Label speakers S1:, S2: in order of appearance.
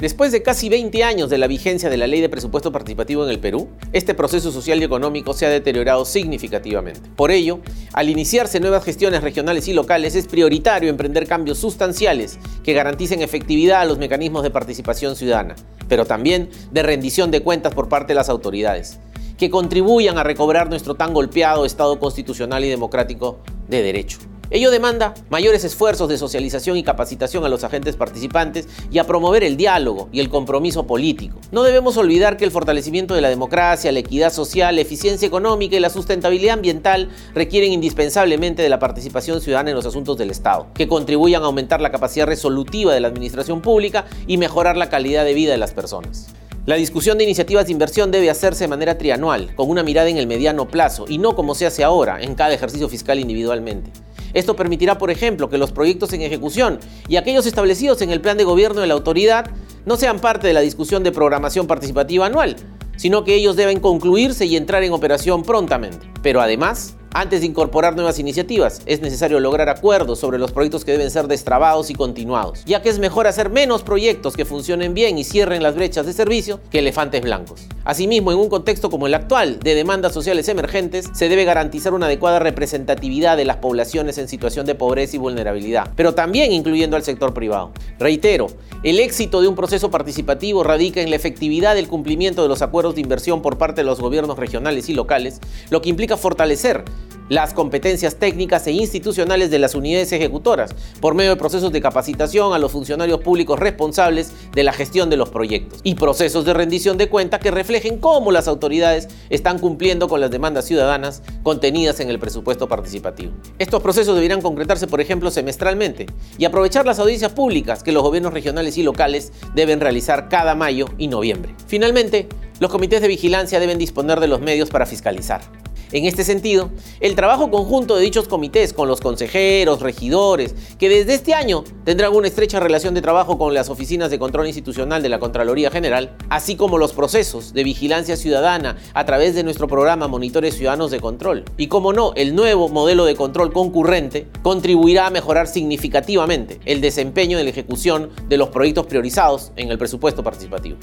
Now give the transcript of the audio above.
S1: Después de casi 20 años de la vigencia de la ley de presupuesto participativo en el Perú, este proceso social y económico se ha deteriorado significativamente. Por ello, al iniciarse nuevas gestiones regionales y locales, es prioritario emprender cambios sustanciales que garanticen efectividad a los mecanismos de participación ciudadana, pero también de rendición de cuentas por parte de las autoridades, que contribuyan a recobrar nuestro tan golpeado Estado constitucional y democrático de derecho. Ello demanda mayores esfuerzos de socialización y capacitación a los agentes participantes y a promover el diálogo y el compromiso político. No debemos olvidar que el fortalecimiento de la democracia, la equidad social, la eficiencia económica y la sustentabilidad ambiental requieren indispensablemente de la participación ciudadana en los asuntos del Estado, que contribuyan a aumentar la capacidad resolutiva de la administración pública y mejorar la calidad de vida de las personas. La discusión de iniciativas de inversión debe hacerse de manera trianual, con una mirada en el mediano plazo y no como se hace ahora, en cada ejercicio fiscal individualmente. Esto permitirá, por ejemplo, que los proyectos en ejecución y aquellos establecidos en el plan de gobierno de la autoridad no sean parte de la discusión de programación participativa anual, sino que ellos deben concluirse y entrar en operación prontamente. Pero además, antes de incorporar nuevas iniciativas, es necesario lograr acuerdos sobre los proyectos que deben ser destrabados y continuados, ya que es mejor hacer menos proyectos que funcionen bien y cierren las brechas de servicio que elefantes blancos. Asimismo, en un contexto como el actual, de demandas sociales emergentes, se debe garantizar una adecuada representatividad de las poblaciones en situación de pobreza y vulnerabilidad, pero también incluyendo al sector privado. Reitero, el éxito de un proceso participativo radica en la efectividad del cumplimiento de los acuerdos de inversión por parte de los gobiernos regionales y locales, lo que implica fortalecer las competencias técnicas e institucionales de las unidades ejecutoras, por medio de procesos de capacitación a los funcionarios públicos responsables de la gestión de los proyectos y procesos de rendición de cuenta que reflejen cómo las autoridades están cumpliendo con las demandas ciudadanas contenidas en el presupuesto participativo. Estos procesos deberían concretarse, por ejemplo, semestralmente y aprovechar las audiencias públicas que los gobiernos regionales y locales deben realizar cada mayo y noviembre. Finalmente, los comités de vigilancia deben disponer de los medios para fiscalizar. En este sentido, el trabajo conjunto de dichos comités con los consejeros, regidores, que desde este año tendrán una estrecha relación de trabajo con las oficinas de control institucional de la Contraloría General, así como los procesos de vigilancia ciudadana a través de nuestro programa Monitores Ciudadanos de Control. Y como no, el nuevo modelo de control concurrente contribuirá a mejorar significativamente el desempeño de la ejecución de los proyectos priorizados en el presupuesto participativo.